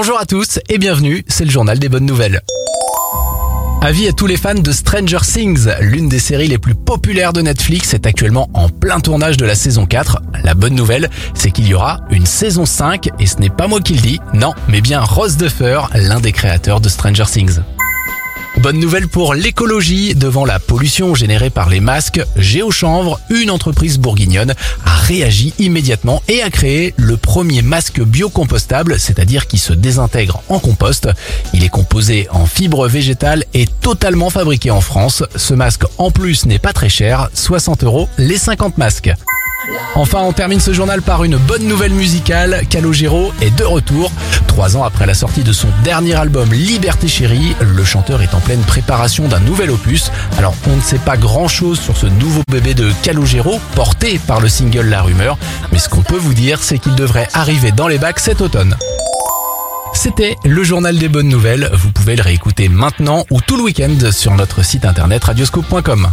Bonjour à tous et bienvenue, c'est le journal des bonnes nouvelles. Avis à tous les fans de Stranger Things, l'une des séries les plus populaires de Netflix est actuellement en plein tournage de la saison 4. La bonne nouvelle, c'est qu'il y aura une saison 5 et ce n'est pas moi qui le dis, non, mais bien Ross Duffer, l'un des créateurs de Stranger Things. Bonne nouvelle pour l'écologie. Devant la pollution générée par les masques, Géochanvre, une entreprise bourguignonne, a réagi immédiatement et a créé le premier masque biocompostable, c'est-à-dire qui se désintègre en compost. Il est composé en fibres végétales et totalement fabriqué en France. Ce masque en plus n'est pas très cher, 60 euros les 50 masques. Enfin, on termine ce journal par une bonne nouvelle musicale. Calogero est de retour. Trois ans après la sortie de son dernier album Liberté Chérie, le chanteur est en pleine préparation d'un nouvel opus. Alors, on ne sait pas grand chose sur ce nouveau bébé de Calogero, porté par le single La Rumeur. Mais ce qu'on peut vous dire, c'est qu'il devrait arriver dans les bacs cet automne. C'était le journal des bonnes nouvelles. Vous pouvez le réécouter maintenant ou tout le week-end sur notre site internet radioscope.com.